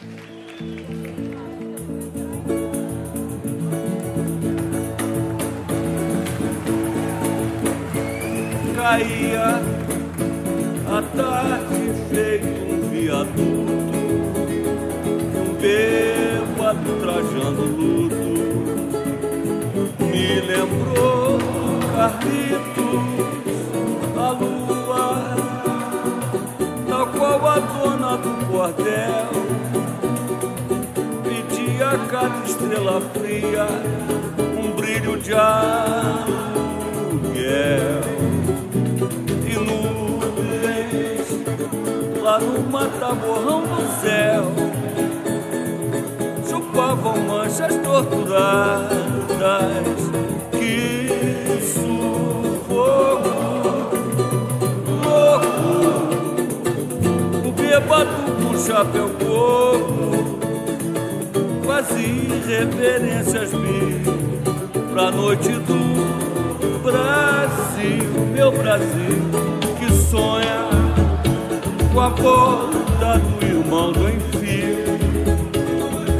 Caía a tarde feito um viaduto, um bêbado trajando luto, me lembrou Carlitos, a lua, tal qual a dona do bordel, pedia a cada estrela fria um brilho de aluguel. lá no mata-borrão do céu chupavam manchas torturadas que sufoco louco o bêbado com chapéu coco fazia reverências mil pra noite do Brasil. Meu Brasil que sonha com a borda do irmão do enfio,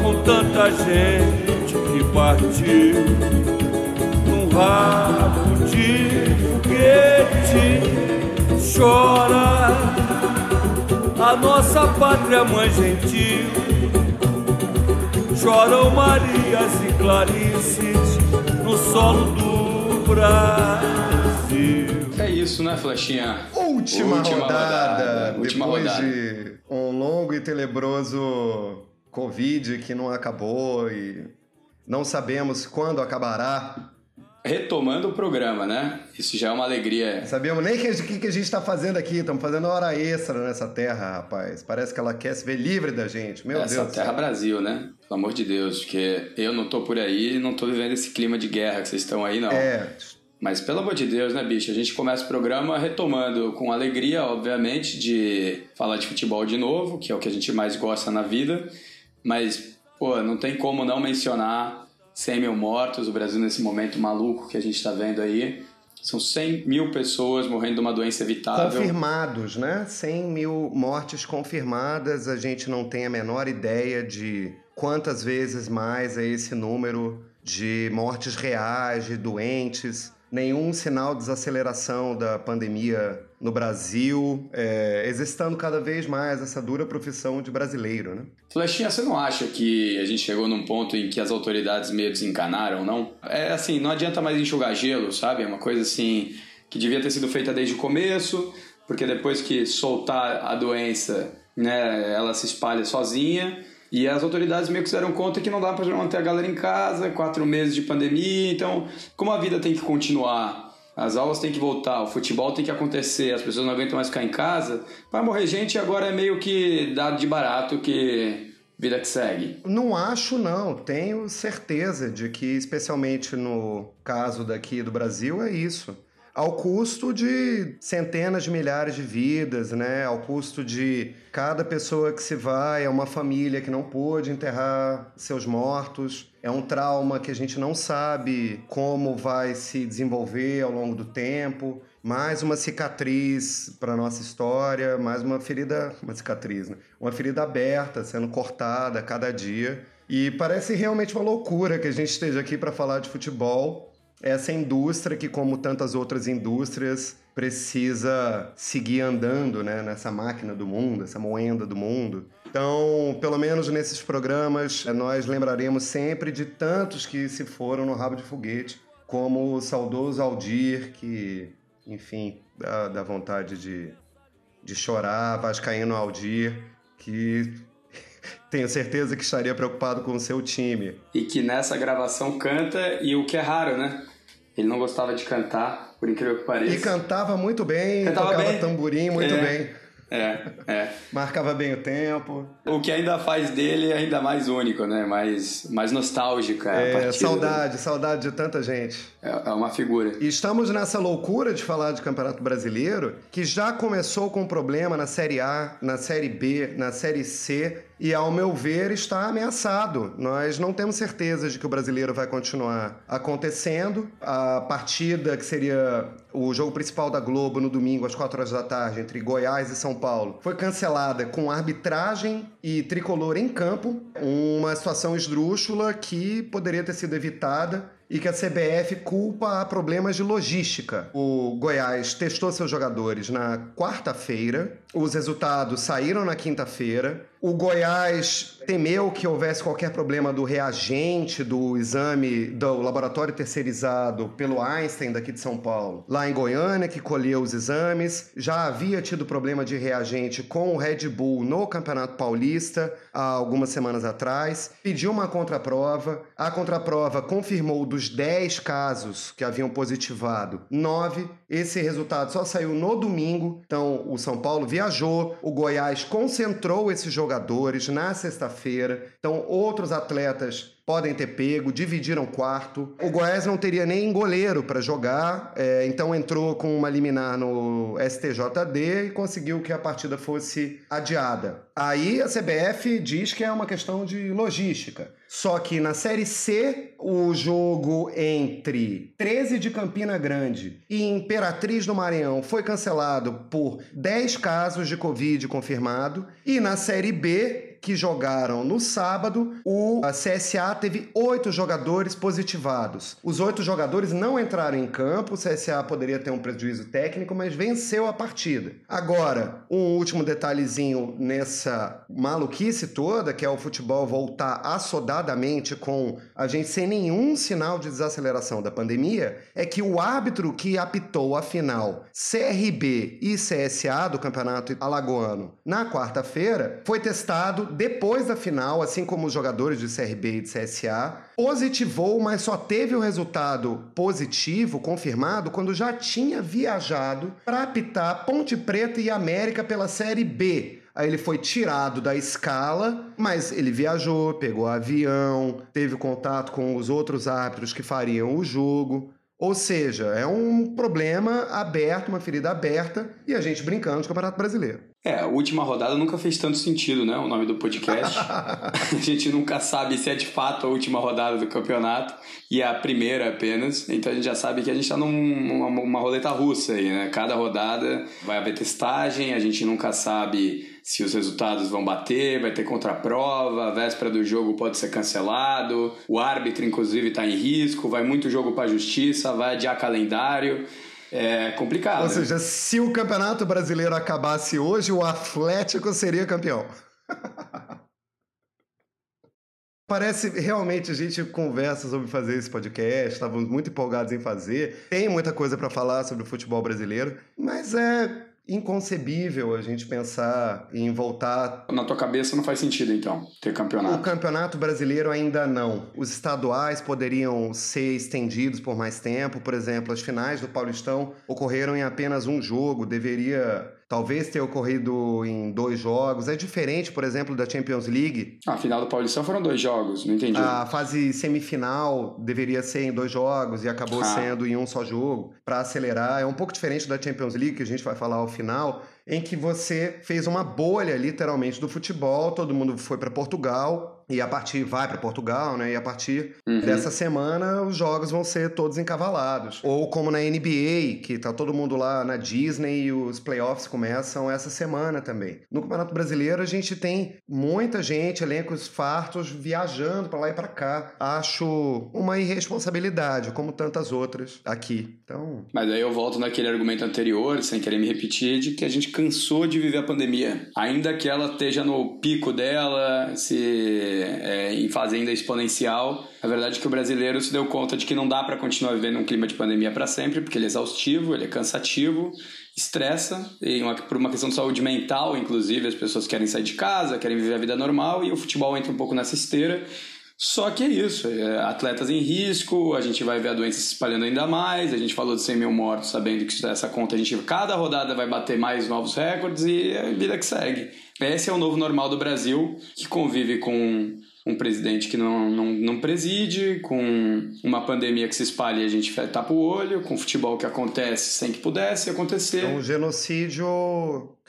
com tanta gente que partiu num rabo de foguete. Chora a nossa pátria mãe gentil, choram Marias e Clarices no solo do Brasil. É isso, né, Flechinha? Última, Última rodada. rodada. Última Depois rodada. de um longo e tenebroso Covid que não acabou e não sabemos quando acabará. Retomando o programa, né? Isso já é uma alegria. Sabemos nem o que, que, a gente está fazendo aqui. Estamos fazendo hora extra nessa terra, rapaz. Parece que ela quer se ver livre da gente. Meu Essa Deus. Essa terra Brasil, né? Pelo amor de Deus. Porque eu não tô por aí e não tô vivendo esse clima de guerra que vocês estão aí, não. É, mas pelo amor de Deus, né, bicho? A gente começa o programa retomando com alegria, obviamente, de falar de futebol de novo, que é o que a gente mais gosta na vida. Mas, pô, não tem como não mencionar 100 mil mortos, o Brasil nesse momento maluco que a gente está vendo aí. São 100 mil pessoas morrendo de uma doença evitável. Confirmados, né? 100 mil mortes confirmadas. A gente não tem a menor ideia de quantas vezes mais é esse número de mortes reais, de doentes nenhum sinal de desaceleração da pandemia no Brasil, é, existando cada vez mais essa dura profissão de brasileiro, né? Flechinha, você não acha que a gente chegou num ponto em que as autoridades meio desencanaram, não? É assim, não adianta mais enxugar gelo, sabe? É uma coisa assim que devia ter sido feita desde o começo, porque depois que soltar a doença, né, ela se espalha sozinha. E as autoridades meio que se deram conta que não dá para manter a galera em casa, quatro meses de pandemia, então, como a vida tem que continuar, as aulas têm que voltar, o futebol tem que acontecer, as pessoas não aguentam mais ficar em casa, vai morrer gente agora é meio que dado de barato que vida que segue. Não acho, não. Tenho certeza de que, especialmente no caso daqui do Brasil, é isso ao custo de centenas de milhares de vidas, né? Ao custo de cada pessoa que se vai é uma família que não pôde enterrar seus mortos. É um trauma que a gente não sabe como vai se desenvolver ao longo do tempo. Mais uma cicatriz para nossa história, mais uma ferida, uma cicatriz, né? Uma ferida aberta, sendo cortada a cada dia. E parece realmente uma loucura que a gente esteja aqui para falar de futebol essa indústria que, como tantas outras indústrias, precisa seguir andando né, nessa máquina do mundo, essa moenda do mundo. Então, pelo menos nesses programas, eh, nós lembraremos sempre de tantos que se foram no rabo de foguete, como o saudoso Aldir, que, enfim, dá, dá vontade de, de chorar, Vascaíno Aldir, que tenho certeza que estaria preocupado com o seu time. E que nessa gravação canta, e o que é raro, né? Ele não gostava de cantar, por incrível que pareça. E cantava muito bem, cantava tocava bem. tamborim muito é. bem. É, é. Marcava bem o tempo. O que ainda faz dele ainda mais único, né? Mais, mais nostálgico. É, é saudade, saudade de tanta gente. É, é, uma figura. E estamos nessa loucura de falar de Campeonato Brasileiro, que já começou com problema na Série A, na Série B, na Série C, e, ao meu ver, está ameaçado. Nós não temos certeza de que o brasileiro vai continuar acontecendo. A partida que seria o jogo principal da Globo no domingo às 4 horas da tarde entre Goiás e São Paulo foi cancelada com arbitragem e tricolor em campo, uma situação esdrúxula que poderia ter sido evitada e que a CBF culpa a problemas de logística. O Goiás testou seus jogadores na quarta-feira, os resultados saíram na quinta-feira. O Goiás temeu que houvesse qualquer problema do reagente do exame do laboratório terceirizado pelo Einstein daqui de São Paulo, lá em Goiânia, que colheu os exames. Já havia tido problema de reagente com o Red Bull no Campeonato Paulista há algumas semanas atrás. Pediu uma contraprova. A contraprova confirmou dos 10 casos que haviam positivado, 9. Esse resultado só saiu no domingo. Então, o São Paulo viajou, o Goiás concentrou esses jogadores na sexta-feira. Então, outros atletas podem ter pego, dividiram quarto. O Goiás não teria nem goleiro para jogar, é, então entrou com uma liminar no STJD e conseguiu que a partida fosse adiada. Aí a CBF diz que é uma questão de logística. Só que na Série C, o jogo entre 13 de Campina Grande e Imperatriz do Maranhão foi cancelado por 10 casos de Covid confirmado. E na Série B, que jogaram no sábado, o CSA teve oito jogadores positivados. Os oito jogadores não entraram em campo, o CSA poderia ter um prejuízo técnico, mas venceu a partida. Agora, um último detalhezinho nessa maluquice toda, que é o futebol voltar assodadamente com a gente sem nenhum sinal de desaceleração da pandemia, é que o árbitro que apitou a final CRB e CSA do Campeonato Alagoano na quarta-feira foi testado depois da final, assim como os jogadores de CRB e de CSA, positivou, mas só teve o resultado positivo, confirmado, quando já tinha viajado para apitar Ponte Preta e América pela Série B. Aí ele foi tirado da escala, mas ele viajou, pegou avião, teve contato com os outros árbitros que fariam o jogo. Ou seja, é um problema aberto, uma ferida aberta, e a gente brincando de Campeonato Brasileiro. É, a última rodada nunca fez tanto sentido, né? O nome do podcast. a gente nunca sabe se é de fato a última rodada do campeonato e é a primeira apenas. Então a gente já sabe que a gente está numa uma roleta russa aí, né? Cada rodada vai haver testagem, a gente nunca sabe se os resultados vão bater, vai ter contraprova, a véspera do jogo pode ser cancelado, o árbitro, inclusive, está em risco, vai muito jogo para a justiça, vai adiar calendário. É complicado. Ou seja, se o Campeonato Brasileiro acabasse hoje, o Atlético seria campeão. Parece realmente a gente conversa sobre fazer esse podcast, estávamos muito empolgados em fazer. Tem muita coisa para falar sobre o futebol brasileiro, mas é inconcebível a gente pensar em voltar. Na tua cabeça não faz sentido, então, ter campeonato? O campeonato brasileiro ainda não. Os estaduais poderiam ser estendidos por mais tempo. Por exemplo, as finais do Paulistão ocorreram em apenas um jogo. Deveria talvez ter ocorrido em dois jogos. É diferente, por exemplo, da Champions League. A final do Paulistão foram dois jogos, não entendi. A fase semifinal deveria ser em dois jogos e acabou ah. sendo em um só jogo. Para acelerar, é um pouco diferente da Champions League, que a gente vai falar ao final, em que você fez uma bolha, literalmente, do futebol, todo mundo foi para Portugal e a partir vai para Portugal, né? E a partir uhum. dessa semana os jogos vão ser todos encavalados. Ou como na NBA, que tá todo mundo lá na Disney e os playoffs começam essa semana também. No Campeonato Brasileiro a gente tem muita gente, elencos fartos viajando para lá e para cá. Acho uma irresponsabilidade, como tantas outras aqui. Então, mas aí eu volto naquele argumento anterior, sem querer me repetir, de que a gente cansou de viver a pandemia. Ainda que ela esteja no pico dela, se é, em fazenda exponencial. A verdade é que o brasileiro se deu conta de que não dá para continuar vivendo um clima de pandemia para sempre, porque ele é exaustivo, ele é cansativo, estressa, e uma, por uma questão de saúde mental, inclusive, as pessoas querem sair de casa, querem viver a vida normal, e o futebol entra um pouco nessa esteira. Só que é isso, é, atletas em risco, a gente vai ver a doença se espalhando ainda mais, a gente falou de 100 mil mortos, sabendo que essa conta a gente cada rodada vai bater mais novos recordes e é vida que segue. Esse é o novo normal do Brasil, que convive com um presidente que não, não, não preside, com uma pandemia que se espalha e a gente tapa o olho, com futebol que acontece sem que pudesse acontecer. É um genocídio,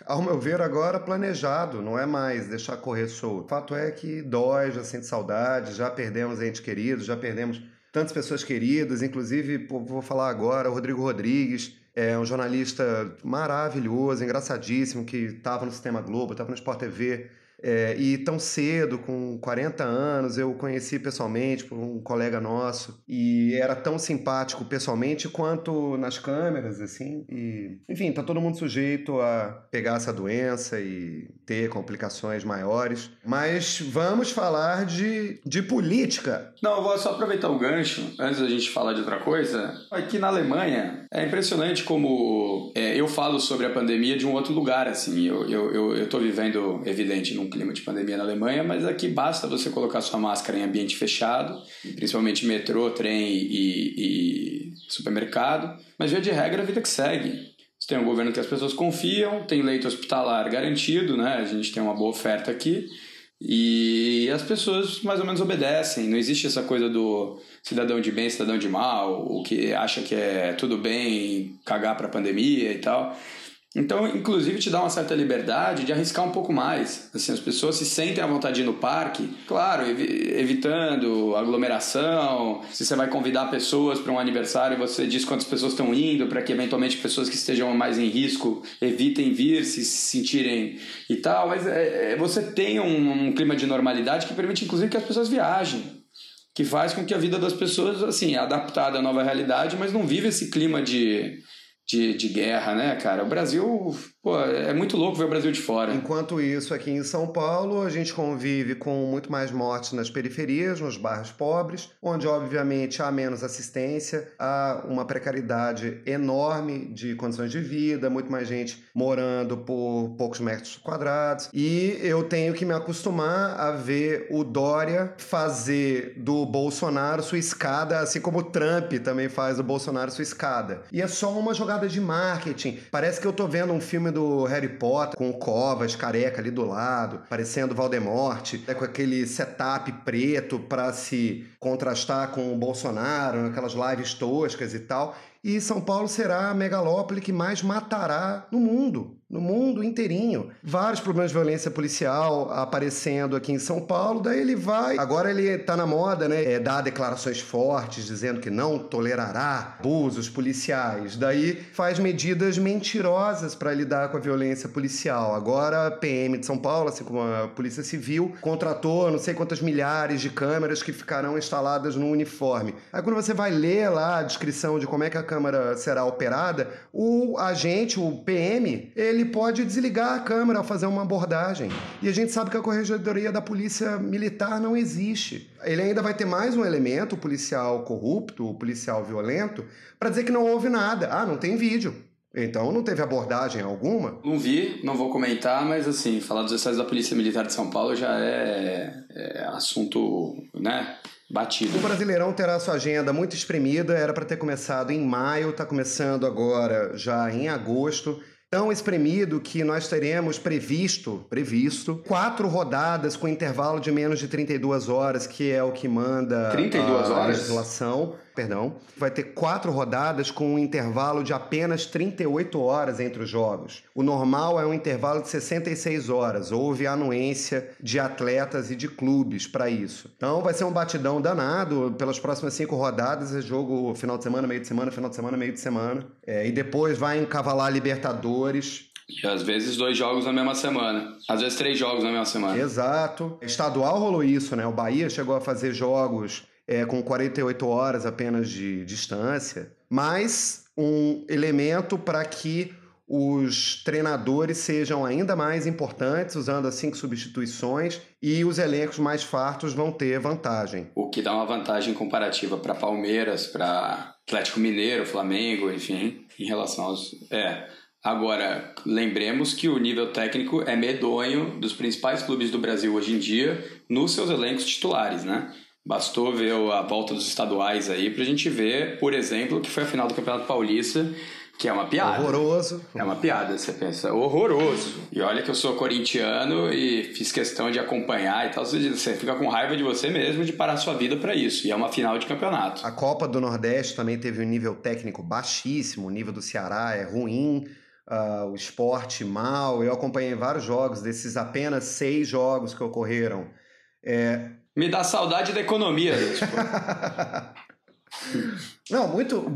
ao meu ver, agora planejado, não é mais deixar correr solto. O fato é que dói, já sente saudade, já perdemos entes queridos, já perdemos tantas pessoas queridas, inclusive, vou falar agora, o Rodrigo Rodrigues, É um jornalista maravilhoso, engraçadíssimo, que estava no Sistema Globo, estava no Sport TV é, e tão cedo, com 40 anos, eu o conheci pessoalmente por um colega nosso e era tão simpático pessoalmente quanto nas câmeras, assim. E, enfim, tá todo mundo sujeito a pegar essa doença e ter complicações maiores. Mas vamos falar de, de política. Não, eu vou só aproveitar o gancho, antes da gente falar de outra coisa. Aqui na Alemanha, é impressionante como é, eu falo sobre a pandemia de um outro lugar, assim. Eu, eu, eu, eu vivendo, evidente, num clima de pandemia na Alemanha, mas aqui basta você colocar sua máscara em ambiente fechado, principalmente metrô, trem e, e supermercado. Mas, via de regra, a vida que segue. Você tem um governo que as pessoas confiam, tem leito hospitalar garantido, né? A gente tem uma boa oferta aqui. E as pessoas mais ou menos obedecem. Não existe essa coisa do cidadão de bem, cidadão de mal, o que acha que é tudo bem cagar para a pandemia e tal. Então, inclusive, te dá uma certa liberdade de arriscar um pouco mais. Assim, as pessoas se sentem à vontade no parque, claro, ev evitando aglomeração. Se você vai convidar pessoas para um aniversário, você diz quantas pessoas estão indo, para que eventualmente pessoas que estejam mais em risco evitem vir, se sentirem e tal. Mas é, é, você tem um, um clima de normalidade que permite, inclusive, que as pessoas viajem que faz com que a vida das pessoas, assim, é adaptada à nova realidade, mas não vive esse clima de de, de guerra, né, cara? O Brasil Pô, é muito louco ver o Brasil de fora. Enquanto isso, aqui em São Paulo, a gente convive com muito mais mortes nas periferias, nos bairros pobres, onde, obviamente, há menos assistência, há uma precariedade enorme de condições de vida, muito mais gente morando por poucos metros quadrados. E eu tenho que me acostumar a ver o Dória fazer do Bolsonaro sua escada, assim como o Trump também faz do Bolsonaro sua escada. E é só uma jogada de marketing. Parece que eu tô vendo um filme do Harry Potter, com o Covas careca ali do lado, parecendo Voldemort, né, com aquele setup preto para se contrastar com o Bolsonaro, aquelas lives toscas e tal. E São Paulo será a megalópole que mais matará no mundo no mundo inteirinho. Vários problemas de violência policial aparecendo aqui em São Paulo, daí ele vai. Agora ele tá na moda, né? É, dar declarações fortes dizendo que não tolerará abusos policiais. Daí faz medidas mentirosas para lidar com a violência policial. Agora a PM de São Paulo, assim como a Polícia Civil, contratou não sei quantas milhares de câmeras que ficarão instaladas no uniforme. Aí quando você vai ler lá a descrição de como é que a câmera será operada, o agente, o PM, ele ele pode desligar a câmera ao fazer uma abordagem. E a gente sabe que a corregedoria da polícia militar não existe. Ele ainda vai ter mais um elemento, o policial corrupto, o policial violento, para dizer que não houve nada. Ah, não tem vídeo. Então não teve abordagem alguma? Não vi, não vou comentar, mas assim, falar dos excessos da Polícia Militar de São Paulo já é, é assunto, né? Batido. O Brasileirão terá sua agenda muito espremida, era para ter começado em maio, está começando agora já em agosto tão espremido que nós teremos previsto, previsto, quatro rodadas com intervalo de menos de 32 horas, que é o que manda 32 a, horas. a legislação perdão, vai ter quatro rodadas com um intervalo de apenas 38 horas entre os jogos. O normal é um intervalo de 66 horas. Houve anuência de atletas e de clubes para isso. Então vai ser um batidão danado. Pelas próximas cinco rodadas é jogo final de semana, meio de semana, final de semana, meio de semana. É, e depois vai encavalar Libertadores. E às vezes dois jogos na mesma semana. Às vezes três jogos na mesma semana. Exato. Estadual rolou isso, né? O Bahia chegou a fazer jogos é, com 48 horas apenas de distância, mas um elemento para que os treinadores sejam ainda mais importantes, usando as cinco substituições, e os elencos mais fartos vão ter vantagem. O que dá uma vantagem comparativa para Palmeiras, para Atlético Mineiro, Flamengo, enfim, em relação aos. É. Agora, lembremos que o nível técnico é medonho dos principais clubes do Brasil hoje em dia nos seus elencos titulares, né? Bastou ver a volta dos estaduais aí pra gente ver, por exemplo, que foi a final do Campeonato Paulista, que é uma piada. Horroroso. É uma piada, você pensa, horroroso. E olha que eu sou corintiano e fiz questão de acompanhar e tal. Você fica com raiva de você mesmo de parar sua vida para isso. E é uma final de campeonato. A Copa do Nordeste também teve um nível técnico baixíssimo. O nível do Ceará é ruim. Uh, o esporte mal. Eu acompanhei vários jogos, desses apenas seis jogos que ocorreram. É, me dá saudade da economia. Tipo. Não, muito.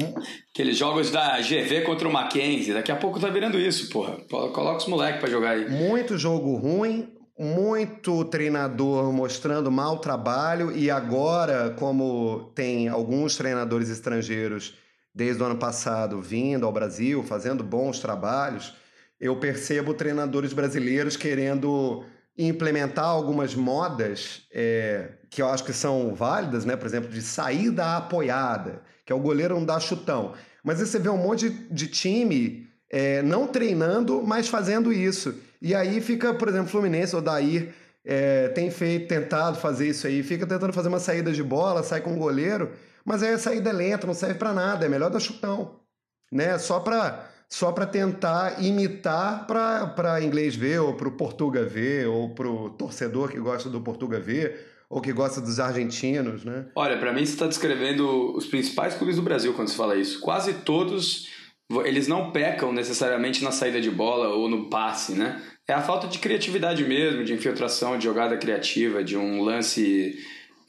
Aqueles jogos da GV contra o Mackenzie. Daqui a pouco tá virando isso, porra. Coloca os moleques pra jogar aí. Muito jogo ruim, muito treinador mostrando mau trabalho e agora, como tem alguns treinadores estrangeiros desde o ano passado vindo ao Brasil, fazendo bons trabalhos, eu percebo treinadores brasileiros querendo implementar algumas modas é, que eu acho que são válidas, né? Por exemplo, de saída apoiada, que é o goleiro não dá chutão. Mas aí você vê um monte de, time é, não treinando, mas fazendo isso. E aí fica, por exemplo, Fluminense, o Dair é, tem feito, tentado fazer isso aí, fica tentando fazer uma saída de bola, sai com o goleiro, mas aí a saída é lenta, não serve para nada, é melhor dar chutão, né? Só para só para tentar imitar para inglês ver, ou para o Portuga ver, ou para o torcedor que gosta do Portuga ver, ou que gosta dos argentinos, né? Olha, para mim você está descrevendo os principais clubes do Brasil quando você fala isso. Quase todos, eles não pecam necessariamente na saída de bola ou no passe, né? É a falta de criatividade mesmo, de infiltração, de jogada criativa, de um lance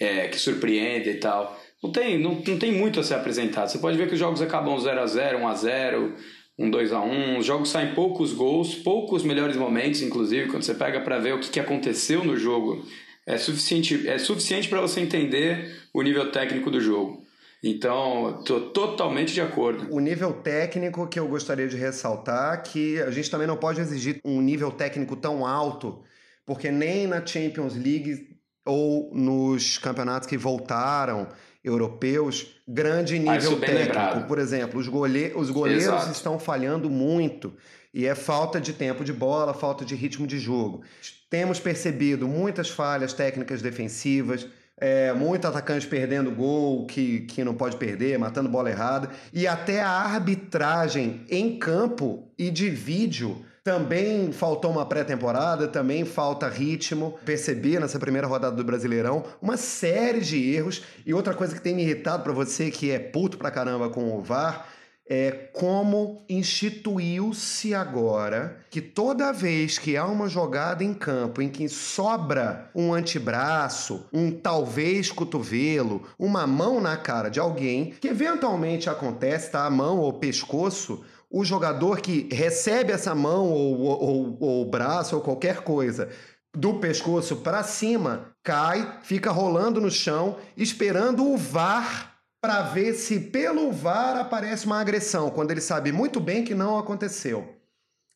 é, que surpreende e tal. Não tem, não, não tem muito a ser apresentado. Você pode ver que os jogos acabam 0 a 0 1 a 0 um 2 a 1 Os jogos saem poucos gols, poucos melhores momentos, inclusive, quando você pega para ver o que, que aconteceu no jogo. É suficiente, é suficiente para você entender o nível técnico do jogo. Então, estou totalmente de acordo. O nível técnico que eu gostaria de ressaltar que a gente também não pode exigir um nível técnico tão alto, porque nem na Champions League ou nos campeonatos que voltaram europeus, grande nível técnico. Lembrado. Por exemplo, os, gole os goleiros Exato. estão falhando muito e é falta de tempo de bola, falta de ritmo de jogo. Temos percebido muitas falhas técnicas defensivas, é, muito atacante perdendo gol que, que não pode perder, matando bola errada, e até a arbitragem em campo e de vídeo também faltou uma pré-temporada, também falta ritmo. Percebi nessa primeira rodada do Brasileirão uma série de erros. E outra coisa que tem me irritado para você que é puto pra caramba com o VAR é como instituiu-se agora que toda vez que há uma jogada em campo em que sobra um antebraço, um talvez cotovelo, uma mão na cara de alguém, que eventualmente acontece, tá? A mão ou pescoço, o jogador que recebe essa mão ou, ou, ou braço ou qualquer coisa do pescoço para cima, cai, fica rolando no chão, esperando o VAR para ver se pelo VAR aparece uma agressão, quando ele sabe muito bem que não aconteceu.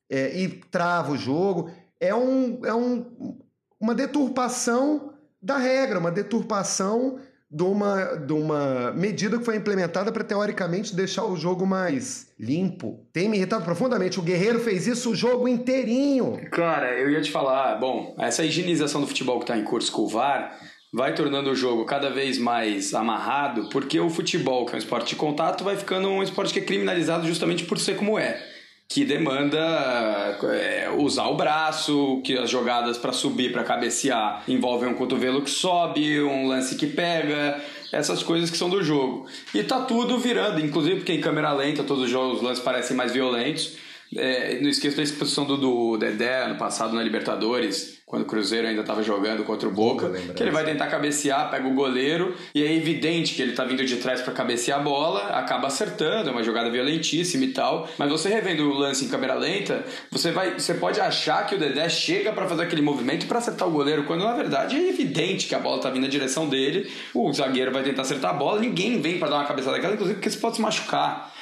É, e trava o jogo. É, um, é um, uma deturpação da regra, uma deturpação de uma, de uma medida que foi implementada para teoricamente deixar o jogo mais limpo. Tem me irritado profundamente. O Guerreiro fez isso o jogo inteirinho. Cara, eu ia te falar, bom, essa higienização do futebol que está em curso com o VAR vai tornando o jogo cada vez mais amarrado, porque o futebol, que é um esporte de contato, vai ficando um esporte que é criminalizado justamente por ser como é que demanda é, usar o braço, que as jogadas para subir, para cabecear envolvem um cotovelo que sobe, um lance que pega, essas coisas que são do jogo. E tá tudo virando, inclusive porque em câmera lenta todos os jogos os lances parecem mais violentos. É, não esqueça da exposição do, do Dedé no passado na Libertadores, quando o Cruzeiro ainda estava jogando contra o Boca, que ele vai tentar cabecear, pega o goleiro, e é evidente que ele está vindo de trás para cabecear a bola, acaba acertando, é uma jogada violentíssima e tal. Mas você revendo o lance em câmera lenta, você vai, você pode achar que o Dedé chega para fazer aquele movimento para acertar o goleiro, quando na verdade é evidente que a bola está vindo na direção dele, o zagueiro vai tentar acertar a bola, ninguém vem para dar uma cabeçada daquela, inclusive porque você pode se machucar.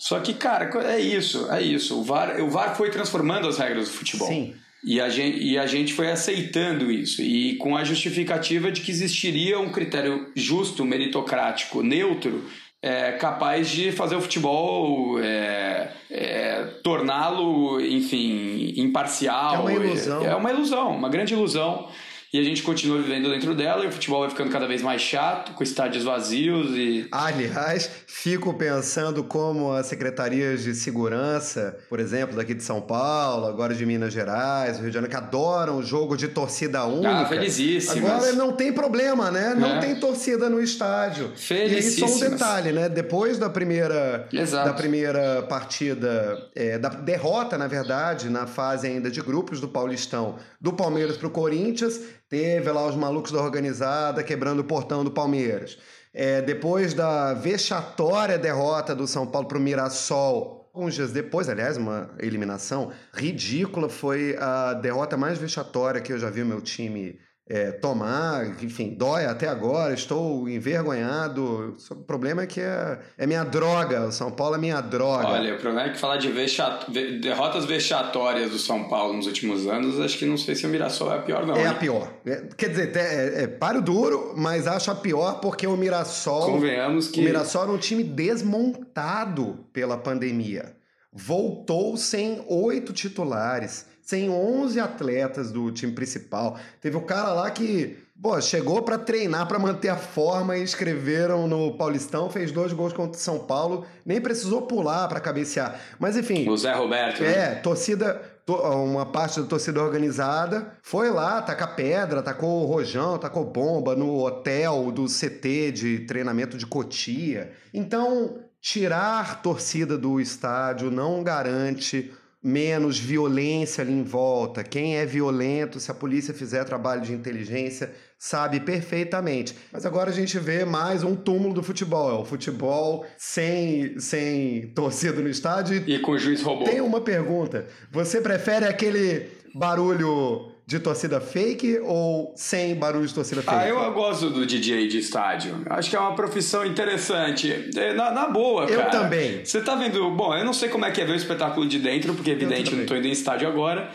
Só que, cara, é isso, é isso. O VAR, o VAR foi transformando as regras do futebol. Sim. E a, gente, e a gente foi aceitando isso, e com a justificativa de que existiria um critério justo, meritocrático, neutro, é, capaz de fazer o futebol é, é, torná-lo, enfim, imparcial. É uma ilusão. É uma ilusão, uma grande ilusão e a gente continua vivendo dentro dela e o futebol vai ficando cada vez mais chato, com estádios vazios e. Aliás, fico pensando como as secretarias de segurança, por exemplo, daqui de São Paulo, agora de Minas Gerais, Rio de Janeiro, que adoram o jogo de torcida única. Ah, felizíssimas. Agora não tem problema, né? Não é. tem torcida no estádio. Felizíssimas. E aí só um detalhe, né? Depois da primeira, Exato. da primeira partida, é, da derrota, na verdade, na fase ainda de grupos do Paulistão, do Palmeiras para o Corinthians Teve lá os malucos da organizada quebrando o portão do Palmeiras. É, depois da vexatória derrota do São Paulo para o Mirassol, alguns dias depois, aliás, uma eliminação ridícula, foi a derrota mais vexatória que eu já vi o meu time é, tomar, enfim, dói até agora, estou envergonhado. O problema é que é, é minha droga, o São Paulo é minha droga. Olha, o problema é que falar de vexat... derrotas vexatórias do São Paulo nos últimos anos, acho que não sei se o Mirassol é a pior, não. É hein? a pior. É, quer dizer, é, é páreo duro, mas acho a pior porque o Mirassol. Convenhamos que. O Mirassol era um time desmontado pela pandemia. Voltou sem oito titulares sem 11 atletas do time principal. Teve o cara lá que, pô, chegou para treinar, para manter a forma e escreveram no Paulistão, fez dois gols contra o São Paulo, nem precisou pular para cabecear. Mas enfim. O Zé Roberto. Né? É, torcida uma parte da torcida organizada foi lá, tacar pedra, tacou rojão, tacou bomba no hotel do CT de treinamento de Cotia. Então, tirar torcida do estádio não garante menos violência ali em volta. Quem é violento, se a polícia fizer trabalho de inteligência, sabe perfeitamente. Mas agora a gente vê mais um túmulo do futebol. É o futebol sem, sem torcida no estádio. E com o juiz robô. Tem uma pergunta. Você prefere aquele barulho de torcida fake ou sem barulho de torcida fake? Ah, eu gosto do DJ de estádio. Acho que é uma profissão interessante. É, na, na boa, cara. Eu também. Você tá vendo... Bom, eu não sei como é que é ver o espetáculo de dentro, porque é evidente eu não tô indo em estádio agora.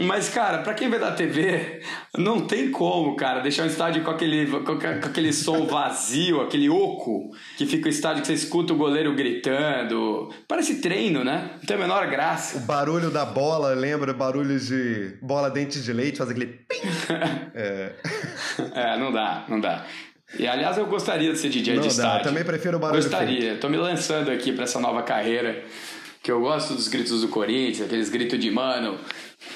Mas, cara, pra quem vê da TV, não tem como, cara, deixar o estádio com aquele, com, aquele som vazio, aquele oco, que fica o estádio que você escuta o goleiro gritando. Parece treino, né? Não tem a menor graça. O barulho da bola, lembra? Barulho de bola dente de leite, faz aquele pim. é. é, não dá, não dá. E aliás, eu gostaria de ser DJ não de dá, estádio. Também prefiro o barulho. Gostaria. Feito. Tô me lançando aqui para essa nova carreira. Que eu gosto dos gritos do Corinthians, aqueles gritos de mano,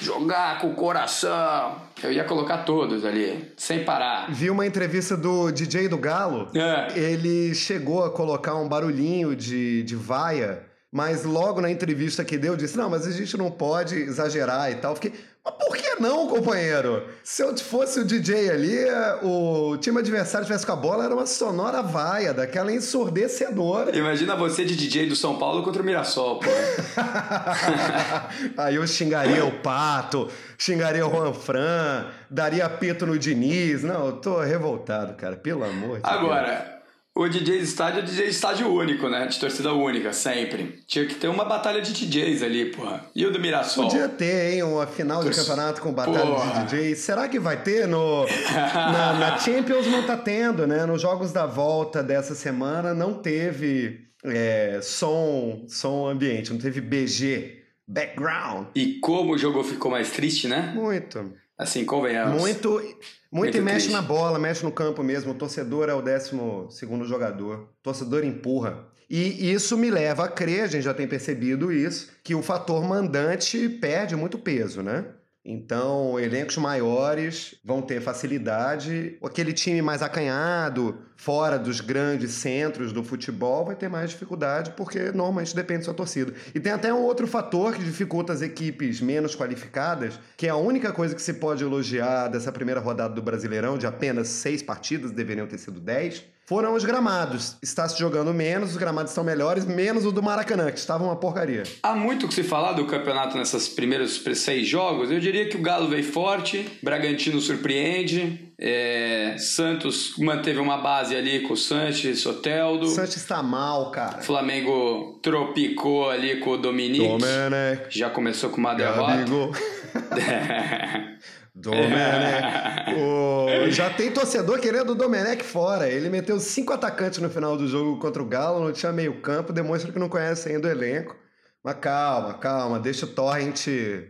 jogar com o coração. Eu ia colocar todos ali, sem parar. Vi uma entrevista do DJ do Galo. É. Ele chegou a colocar um barulhinho de, de vaia, mas logo na entrevista que deu, disse: Não, mas a gente não pode exagerar e tal. Fiquei. Mas por que não, companheiro? Se eu fosse o DJ ali, o time adversário tivesse com a bola, era uma sonora vaia, daquela ensurdecedora. Imagina você de DJ do São Paulo contra o Mirassol, pô. Aí eu xingaria o Pato, xingaria o Juan Fran, daria pito no Diniz. Não, eu tô revoltado, cara, pelo amor de Agora, Deus. O DJ estádio é DJ estádio único, né? De torcida única, sempre. Tinha que ter uma batalha de DJs ali, porra. E o do Mirassol? Podia ter, hein? Uma final de campeonato com batalha porra. de DJs. Será que vai ter no... na, na, Champions não tá tendo, né? Nos jogos da volta dessa semana não teve é, som, som ambiente, não teve BG, background. E como o jogo ficou mais triste, né? Muito. Assim, convenhamos. Muito... Muito, Muito e mexe triste. na bola, mexe no campo mesmo. O torcedor é o décimo segundo jogador. O torcedor empurra. E isso me leva a crer, a gente já tem percebido isso, que o fator mandante perde muito peso, né? Então, elencos maiores vão ter facilidade. Aquele time mais acanhado, fora dos grandes centros do futebol, vai ter mais dificuldade, porque normalmente depende da sua torcida. E tem até um outro fator que dificulta as equipes menos qualificadas, que é a única coisa que se pode elogiar dessa primeira rodada do Brasileirão, de apenas seis partidas, deveriam ter sido dez, foram os gramados. Está se jogando menos, os gramados estão melhores, menos o do Maracanã, que estava uma porcaria. Há muito que se falar do campeonato nessas primeiros seis jogos. Eu diria que o Galo veio forte, Bragantino surpreende, é, Santos manteve uma base ali com o Sanches, Soteldo. Sanches está mal, cara. Flamengo tropicou ali com o Dominique. Domenech. Já começou com uma derrota. Domenech. Já tem torcedor querendo o Domenech fora. Ele meteu cinco atacantes no final do jogo contra o Galo, não tinha meio campo, demonstra que não conhece ainda o elenco. Mas calma, calma, deixa o Torrent,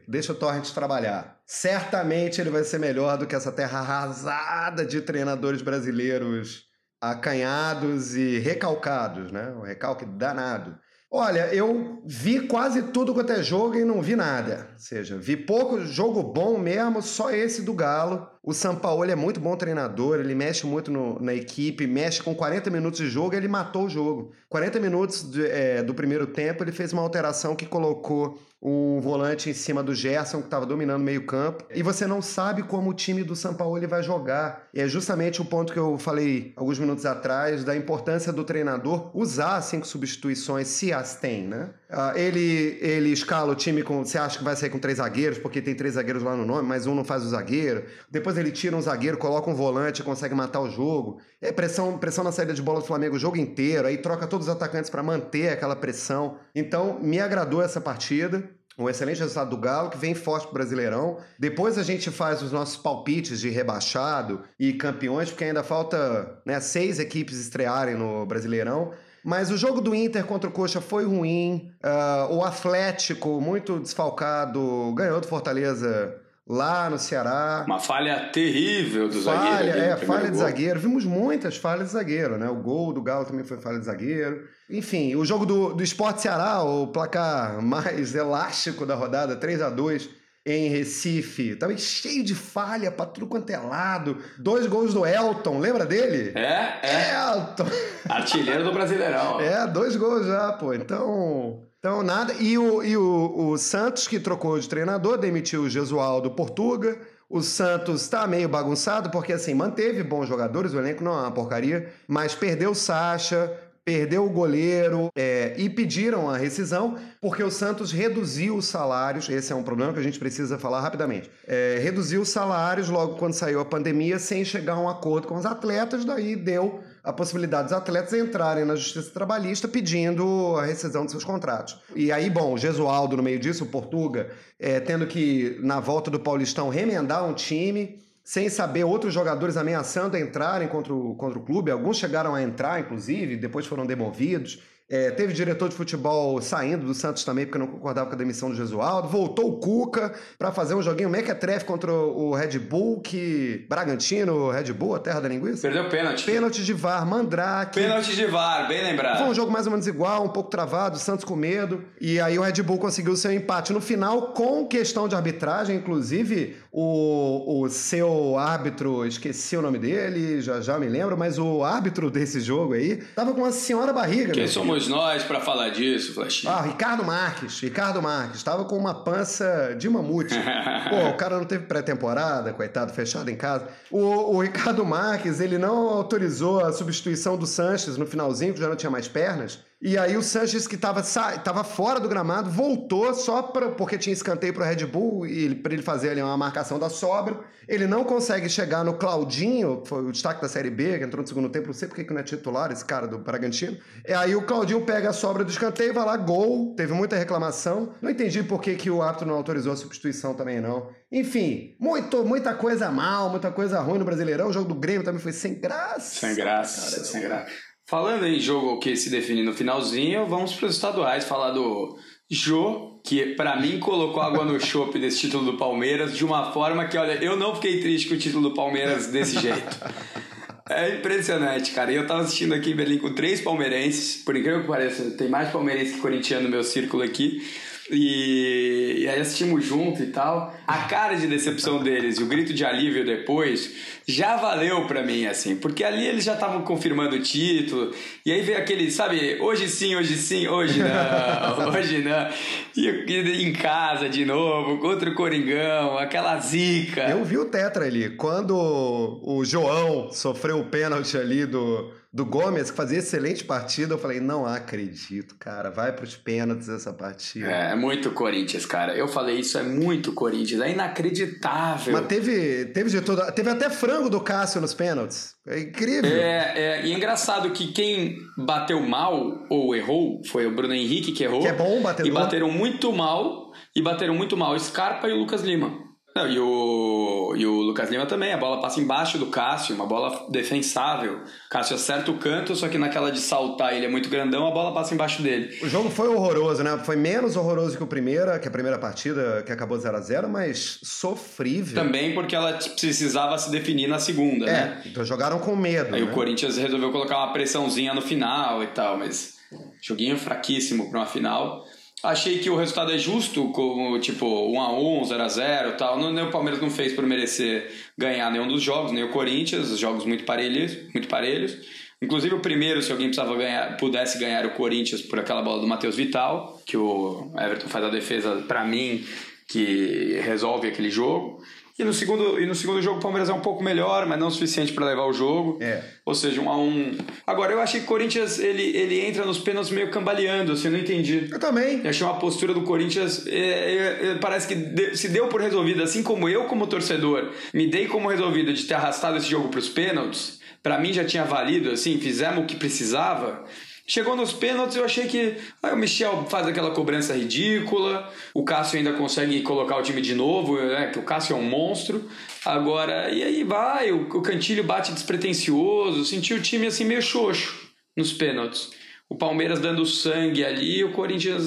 deixa o Torrent trabalhar. Certamente ele vai ser melhor do que essa terra arrasada de treinadores brasileiros acanhados e recalcados, né? O recalque danado. Olha, eu vi quase tudo quanto é jogo e não vi nada. Ou seja, vi pouco jogo bom mesmo, só esse do Galo. O Sampaoli é muito bom treinador, ele mexe muito no, na equipe, mexe com 40 minutos de jogo, ele matou o jogo. 40 minutos de, é, do primeiro tempo, ele fez uma alteração que colocou um volante em cima do Gerson, que estava dominando o meio campo. E você não sabe como o time do São Paulo vai jogar. E é justamente o ponto que eu falei alguns minutos atrás, da importância do treinador usar cinco substituições, se as tem, né? Uh, ele, ele escala o time com... Você acha que vai sair com três zagueiros, porque tem três zagueiros lá no nome, mas um não faz o zagueiro. Depois ele tira um zagueiro, coloca um volante, consegue matar o jogo. É pressão, pressão na saída de bola do Flamengo o jogo inteiro. Aí troca todos os atacantes para manter aquela pressão. Então, me agradou essa partida um excelente resultado do Galo, que vem forte pro Brasileirão. Depois a gente faz os nossos palpites de rebaixado e campeões, porque ainda falta né, seis equipes estrearem no Brasileirão. Mas o jogo do Inter contra o Coxa foi ruim. Uh, o Atlético, muito desfalcado, ganhou do Fortaleza lá no Ceará. Uma falha terrível do falha, zagueiro. É, falha de zagueiro. Vimos muitas falhas de zagueiro, né? O gol do Galo também foi falha de zagueiro. Enfim, o jogo do, do Esporte Ceará, o placar mais elástico da rodada, 3 a 2 em Recife. Tava cheio de falha pra tudo quanto é lado. Dois gols do Elton, lembra dele? É, é. Elton! Artilheiro do Brasileirão. É, dois gols já, pô. Então. Então, nada. E o, e o, o Santos, que trocou de treinador, demitiu o Gesualdo Portuga. O Santos está meio bagunçado, porque assim, manteve bons jogadores, o elenco não é uma porcaria, mas perdeu o Sacha, perdeu o goleiro é, e pediram a rescisão porque o Santos reduziu os salários. Esse é um problema que a gente precisa falar rapidamente. É, reduziu os salários logo quando saiu a pandemia sem chegar a um acordo com os atletas, daí deu a possibilidade dos atletas entrarem na justiça trabalhista pedindo a rescisão de seus contratos. E aí, bom, o Gesualdo no meio disso, o Portuga, é, tendo que, na volta do Paulistão, remendar um time sem saber outros jogadores ameaçando entrarem contra o, contra o clube. Alguns chegaram a entrar, inclusive, depois foram demovidos. É, teve diretor de futebol saindo do Santos também porque não concordava com a demissão do Jesualdo. Voltou o Cuca para fazer um joguinho mequetrefe contra o Red Bull, que. Bragantino, Red Bull, a terra da linguiça? Perdeu pênalti. Pênalti de VAR, Mandrake. Pênalti de VAR, bem lembrado. Foi um jogo mais ou menos igual, um pouco travado, o Santos com medo. E aí o Red Bull conseguiu o seu empate no final, com questão de arbitragem, inclusive o, o seu árbitro, esqueci o nome dele, já já me lembro, mas o árbitro desse jogo aí tava com uma senhora barriga. Quem somos somos nós para falar disso, Flashinho? Ah, Ricardo Marques. Ricardo Marques. Estava com uma pança de mamute. Pô, o cara não teve pré-temporada, coitado, fechado em casa. O, o, Ricardo Marques, ele não autorizou a substituição do Sanches no finalzinho, que já não tinha mais pernas. E aí o Sanches, que estava tava fora do gramado, voltou só pra, porque tinha escanteio para o Red Bull e para ele fazer ali uma marcação da sobra. Ele não consegue chegar no Claudinho, foi o destaque da Série B, que entrou no segundo tempo, não sei porque que não é titular esse cara do Bragantino. E aí o Claudinho pega a sobra do escanteio, vai lá, gol, teve muita reclamação. Não entendi por que, que o árbitro não autorizou a substituição também, não. Enfim, muito, muita coisa mal, muita coisa ruim no Brasileirão. O jogo do Grêmio também foi sem graça. Sem graça, cara, sem graça. Falando em jogo que se define no finalzinho, vamos para os estaduais falar do Jô, que para mim colocou água no chope desse título do Palmeiras de uma forma que, olha, eu não fiquei triste com o título do Palmeiras desse jeito. É impressionante, cara. E eu tava assistindo aqui em Berlim com três palmeirenses, por incrível que pareça, tem mais palmeirenses que corintiano no meu círculo aqui. E, e aí assistimos junto e tal. A cara de decepção deles e o grito de alívio depois já valeu para mim, assim, porque ali eles já estavam confirmando o título. E aí veio aquele, sabe, hoje sim, hoje sim, hoje não, hoje não. E, e em casa de novo, contra o Coringão, aquela zica. Eu vi o Tetra ali. Quando o João sofreu o pênalti ali do do Gomes, que fazia excelente partida, eu falei, não acredito, cara, vai para os pênaltis essa partida. É, é muito Corinthians, cara. Eu falei, isso é muito Corinthians, é inacreditável. Mas teve, teve de tudo, teve até frango do Cássio nos pênaltis. É incrível. É, é, e é engraçado que quem bateu mal ou errou foi o Bruno Henrique que errou. Que é bom bater E bateram muito mal, e bateram muito mal Scarpa e o Lucas Lima. Não, e o, e o Lucas Lima também, a bola passa embaixo do Cássio, uma bola defensável. Cássio acerta o canto, só que naquela de saltar ele é muito grandão, a bola passa embaixo dele. O jogo foi horroroso, né? Foi menos horroroso que o primeira, que a primeira partida, que acabou 0 a 0 mas sofrível. Também porque ela precisava se definir na segunda, é, né? então jogaram com medo. Aí né? o Corinthians resolveu colocar uma pressãozinha no final e tal, mas joguinho fraquíssimo para uma final. Achei que o resultado é justo, como tipo 1x1, 0x0 e tal. Não, nem o Palmeiras não fez por merecer ganhar nenhum dos jogos, nem o Corinthians, os jogos muito parelhos, muito parelhos. Inclusive o primeiro, se alguém precisava ganhar, pudesse ganhar o Corinthians por aquela bola do Matheus Vital, que o Everton faz a defesa para mim, que resolve aquele jogo. E no segundo, e no segundo jogo o Palmeiras é um pouco melhor, mas não o suficiente para levar o jogo. É. Ou seja, um a um. Agora, eu achei que o Corinthians ele, ele entra nos pênaltis meio cambaleando, assim, eu não entendi. Eu também. Eu achei uma postura do Corinthians, é, é, é, parece que de, se deu por resolvida, assim como eu, como torcedor, me dei como resolvida de ter arrastado esse jogo para os pênaltis. Para mim já tinha valido, assim, fizemos o que precisava. Chegou nos pênaltis, eu achei que o Michel faz aquela cobrança ridícula, o Cássio ainda consegue colocar o time de novo, né, que o Cássio é um monstro. Agora, e aí vai, o, o Cantilho bate despretensioso, senti o time assim meio xoxo nos pênaltis. O Palmeiras dando sangue ali, o Corinthians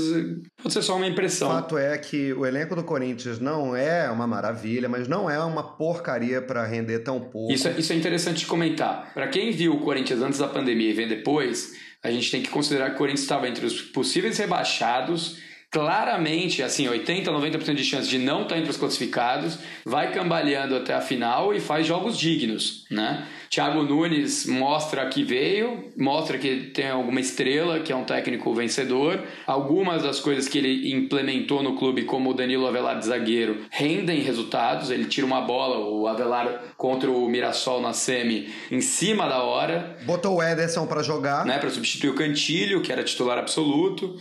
pode ser só uma impressão. O fato é que o elenco do Corinthians não é uma maravilha, mas não é uma porcaria para render tão pouco. Isso, é, isso é interessante de comentar. Para quem viu o Corinthians antes da pandemia e vê depois, a gente tem que considerar que o Corinthians estava entre os possíveis rebaixados, claramente, assim, 80, 90% de chance de não estar entre os classificados, vai cambaleando até a final e faz jogos dignos, né? Thiago Nunes mostra que veio, mostra que tem alguma estrela, que é um técnico vencedor. Algumas das coisas que ele implementou no clube, como o Danilo Avelar de zagueiro, rendem resultados. Ele tira uma bola, o Avelar contra o Mirassol na semi, em cima da hora. Botou o Ederson para jogar. Né, para substituir o Cantilho, que era titular absoluto.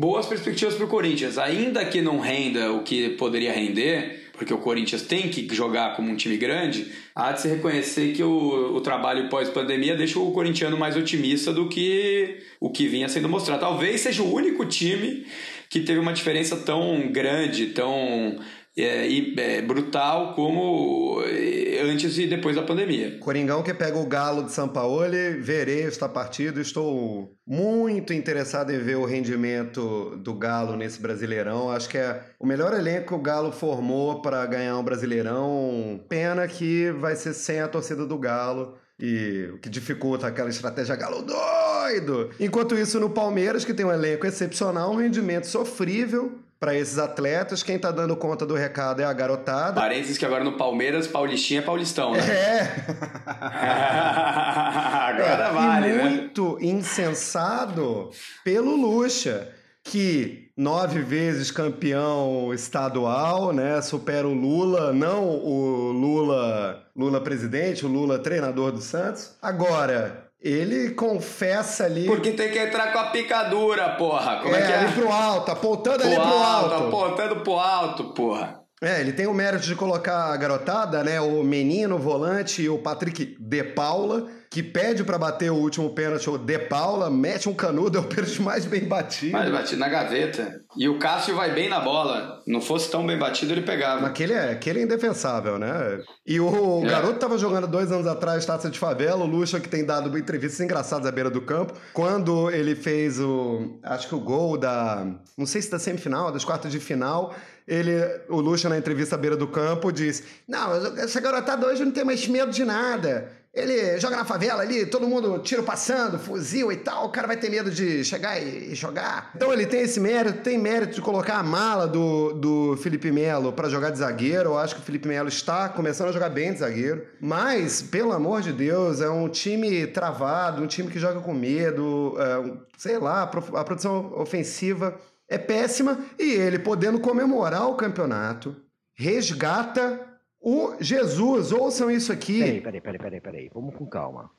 Boas perspectivas para o Corinthians. Ainda que não renda o que poderia render, porque o Corinthians tem que jogar como um time grande, há de se reconhecer que o, o trabalho pós-pandemia deixa o corintiano mais otimista do que o que vinha sendo mostrado. Talvez seja o único time que teve uma diferença tão grande, tão é, é, brutal como é, antes e depois da pandemia. Coringão que pega o Galo de São Paulo, verei esta partida, estou muito interessado em ver o rendimento do Galo nesse Brasileirão. Acho que é o melhor elenco que o Galo formou para ganhar um Brasileirão. Pena que vai ser sem a torcida do Galo e o que dificulta aquela estratégia galo doido. Enquanto isso, no Palmeiras, que tem um elenco excepcional, um rendimento sofrível, para esses atletas. Quem tá dando conta do recado é a garotada. Parênteses que agora no Palmeiras, Paulistinha é Paulistão, né? É. agora é, vale, e né? muito insensado pelo Lucha, que nove vezes campeão estadual, né? Supera o Lula, não o Lula, Lula presidente, o Lula treinador do Santos. Agora, ele confessa ali. Porque tem que entrar com a picadura, porra. Como é, é que é? ali pro alto, apontando pro ali pro alto. alto. Apontando pro alto, porra. É, ele tem o mérito de colocar a garotada, né? O menino, o volante e o Patrick De Paula que pede para bater o último pênalti, o De Paula, mete um canudo, é o pênalti mais bem batido. Mais batido na gaveta. E o Cássio vai bem na bola. Não fosse tão bem batido, ele pegava. Aquele é, aquele é indefensável, né? E o é. garoto tava jogando dois anos atrás, Taça de Favela, o Lucha, que tem dado entrevistas engraçadas à beira do campo. Quando ele fez o. Acho que o gol da. Não sei se da semifinal, das quartas de final ele, o Lucha, na entrevista à beira do campo, diz: Não, essa garotada hoje não tem mais medo de nada. Ele joga na favela ali, todo mundo tiro passando, fuzil e tal, o cara vai ter medo de chegar e, jogar. Então ele tem esse mérito, tem mérito de colocar a mala do, do Felipe Melo para jogar de zagueiro. Eu acho que o Felipe Melo está começando a jogar bem de zagueiro. Mas, pelo amor de Deus, é um time travado, um time que joga com medo, é, sei lá, a produção ofensiva é péssima e ele podendo comemorar o campeonato resgata o Jesus, ouçam isso aqui. Peraí, peraí, peraí, peraí, peraí. Vamos com calma.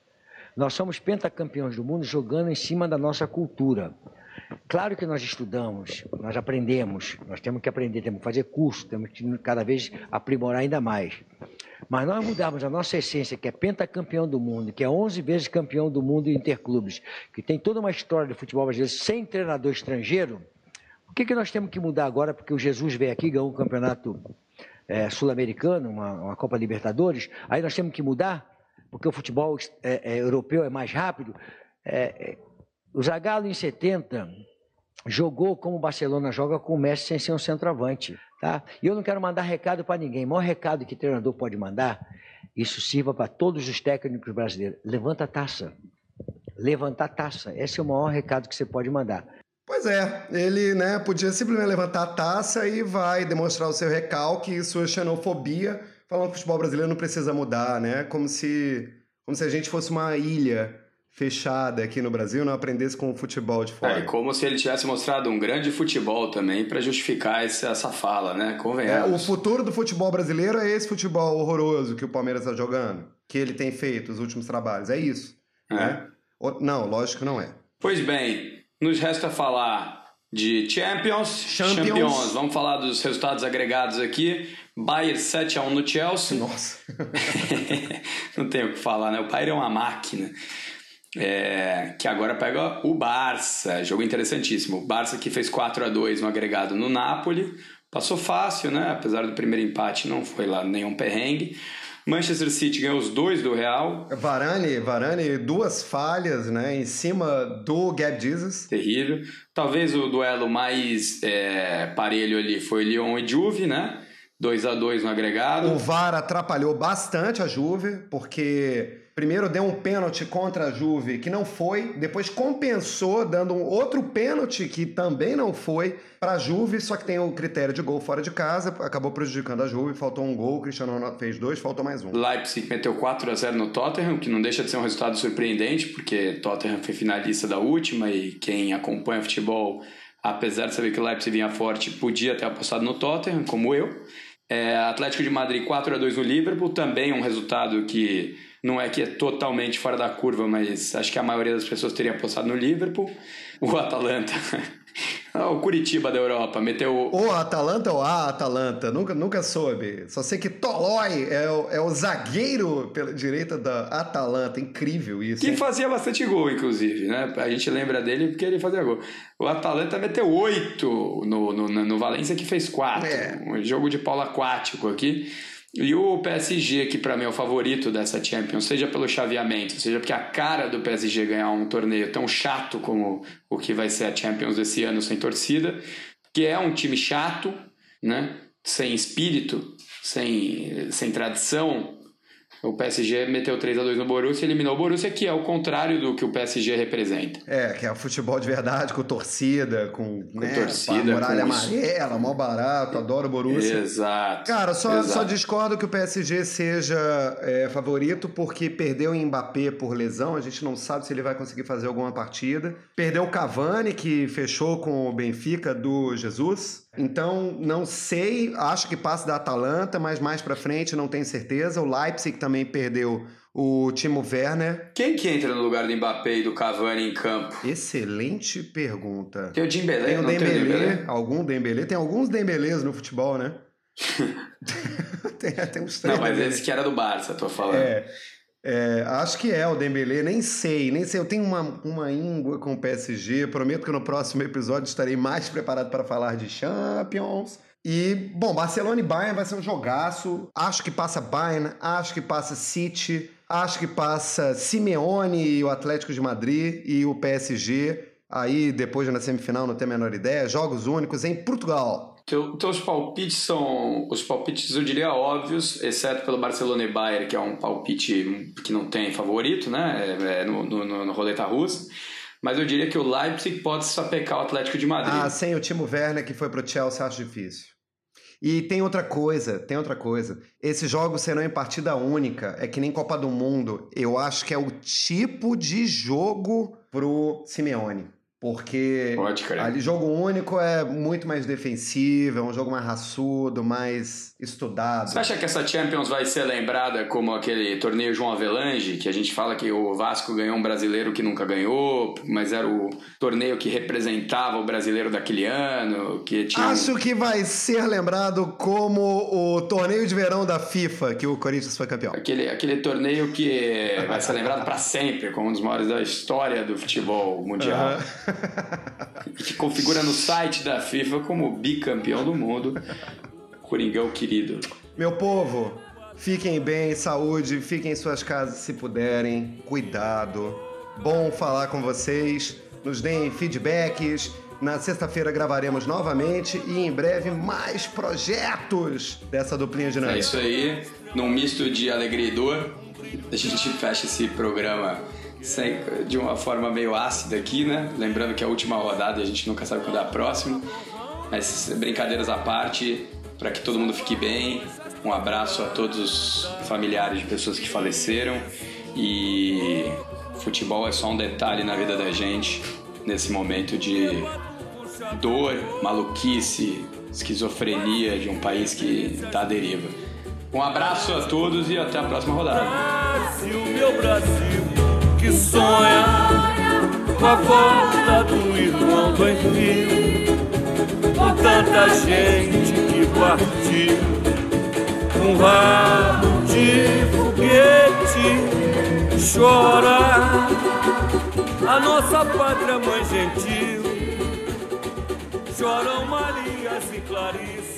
Nós somos pentacampeões do mundo jogando em cima da nossa cultura. Claro que nós estudamos, nós aprendemos, nós temos que aprender, temos que fazer curso, temos que cada vez aprimorar ainda mais. Mas nós mudamos a nossa essência, que é pentacampeão do mundo, que é 11 vezes campeão do mundo em interclubes, que tem toda uma história de futebol brasileiro sem treinador estrangeiro. O que, que nós temos que mudar agora? Porque o Jesus veio aqui, ganhou um campeonato é, sul-americano, uma, uma, Copa Libertadores, aí nós temos que mudar, porque o futebol é, é, europeu é mais rápido. É, é, o Zagallo, em 70, jogou como o Barcelona joga com o Messi sem ser um centroavante. Tá? E eu não quero mandar recado para ninguém. O maior recado que treinador pode mandar, isso sirva para todos os técnicos brasileiros. Levanta a taça. Levanta a taça. Esse é o maior recado que você pode mandar. Pois é, ele né, podia simplesmente levantar a taça e vai demonstrar o seu recalque e sua xenofobia, falando que o futebol brasileiro não precisa mudar, né? Como se, como se a gente fosse uma ilha fechada aqui no Brasil não aprendesse com o futebol de fora. É, como se ele tivesse mostrado um grande futebol também para justificar essa, essa fala, né? Convenhamos. É, o futuro do futebol brasileiro é esse futebol horroroso que o Palmeiras está jogando, que ele tem feito os últimos trabalhos. É isso. É. Né? Não, lógico que não é. Pois bem, nos resta falar de Champions. Champions. Champions. Vamos falar dos resultados agregados aqui. Bayern 7 a 1 no Chelsea. Nossa. Não tem o que falar, né? O Bayern é uma máquina. É, que agora pega o Barça. Jogo interessantíssimo. O Barça que fez 4 a 2 no agregado no Napoli. Passou fácil, né? Apesar do primeiro empate, não foi lá nenhum perrengue. Manchester City ganhou os dois do Real. Varane, Varane, duas falhas, né? Em cima do Gab Jesus. Terrível. Talvez o duelo mais é, parelho ali foi Lyon e Juve, né? 2 a 2 no agregado. O VAR atrapalhou bastante a Juve, porque primeiro deu um pênalti contra a Juve que não foi, depois compensou dando um outro pênalti que também não foi para a Juve, só que tem o critério de gol fora de casa, acabou prejudicando a Juve, faltou um gol, o Cristiano Ronaldo fez dois, faltou mais um. Leipzig meteu 4 a 0 no Tottenham, que não deixa de ser um resultado surpreendente, porque Tottenham foi finalista da última e quem acompanha futebol, apesar de saber que o Leipzig vinha forte, podia ter apostado no Tottenham, como eu. É, Atlético de Madrid 4 a 2 no Liverpool, também um resultado que não é que é totalmente fora da curva, mas acho que a maioria das pessoas teria apostado no Liverpool. O Atalanta, o Curitiba da Europa, meteu. O Atalanta ou a Atalanta? Nunca, nunca soube. Só sei que Tolói é o, é o zagueiro pela direita da Atalanta. Incrível isso. Que hein? fazia bastante gol, inclusive, né? A gente lembra dele porque ele fazia gol. O Atalanta meteu oito no, no, no Valência, que fez quatro. É. Um jogo de polo aquático aqui. E o PSG, que para mim é o favorito dessa Champions, seja pelo chaveamento, seja porque a cara do PSG ganhar um torneio tão chato como o que vai ser a Champions desse ano sem torcida, que é um time chato, né? sem espírito, sem, sem tradição. O PSG meteu 3 a 2 no Borussia e eliminou o Borussia, que é o contrário do que o PSG representa. É, que é o futebol de verdade, com torcida, com, né, torcida, muralha com isso. amarela, mó barato, adoro o Borussia. Exato. Cara, só, Exato. só discordo que o PSG seja é, favorito porque perdeu em Mbappé por lesão. A gente não sabe se ele vai conseguir fazer alguma partida. Perdeu o Cavani, que fechou com o Benfica do Jesus. Então, não sei. Acho que passa da Atalanta, mas mais pra frente não tenho certeza. O Leipzig também perdeu o Timo Werner. Quem que entra no lugar do Mbappé e do Cavani em campo? Excelente pergunta. Tem o Dembélé, Tem o não tem o Dembélé, Dembélé? algum Dembélé. Tem alguns Dembélés no futebol, né? tem, tem uns três Não, mas esse que era do Barça, tô falando. É, é, acho que é o Dembélé, nem sei, nem sei. Eu tenho uma, uma íngua com o PSG. Prometo que no próximo episódio estarei mais preparado para falar de Champions. E, bom, Barcelona e Bayern vai ser um jogaço. Acho que passa Bayern, acho que passa City, acho que passa Simeone e o Atlético de Madrid e o PSG. Aí, depois na semifinal, não tenho a menor ideia. Jogos únicos em Portugal. Teu, teus palpites são os palpites, eu diria, óbvios, exceto pelo Barcelona e Bayern, que é um palpite que não tem favorito, né? É, é no, no, no roleta russa. Mas eu diria que o Leipzig pode sapecar o Atlético de Madrid. Ah, sem o Timo Werner que foi pro Chelsea, acho difícil. E tem outra coisa, tem outra coisa. Esses jogos serão em partida única, é que nem Copa do Mundo. Eu acho que é o tipo de jogo pro Simeone. Porque ali jogo único é muito mais defensivo, é um jogo mais raçudo, mais estudado. Você acha que essa Champions vai ser lembrada como aquele torneio João Avelange, que a gente fala que o Vasco ganhou um brasileiro que nunca ganhou, mas era o torneio que representava o brasileiro daquele ano, que tinha Acho que vai ser lembrado como o torneio de verão da FIFA, que o Corinthians foi campeão. aquele, aquele torneio que vai ser lembrado para sempre como um dos maiores da história do futebol mundial. E que configura no site da FIFA como bicampeão do mundo. Coringão querido. Meu povo, fiquem bem, saúde, fiquem em suas casas se puderem, cuidado. Bom falar com vocês, nos deem feedbacks. Na sexta-feira gravaremos novamente e em breve mais projetos dessa duplinha É dinâmica. isso aí, num misto de alegria e dor, a gente fecha esse programa de uma forma meio ácida aqui, né? Lembrando que é a última rodada e a gente nunca sabe quando é a próxima. Mas brincadeiras à parte, para que todo mundo fique bem. Um abraço a todos os familiares de pessoas que faleceram. E futebol é só um detalhe na vida da gente nesse momento de dor, maluquice, esquizofrenia de um país que está à deriva. Um abraço a todos e até a próxima rodada. Brasil, meu Brasil, sonha com a volta do irmão do envio, com tanta gente que partiu um rabo de foguete chora. A nossa pátria mãe gentil choram Marias e solo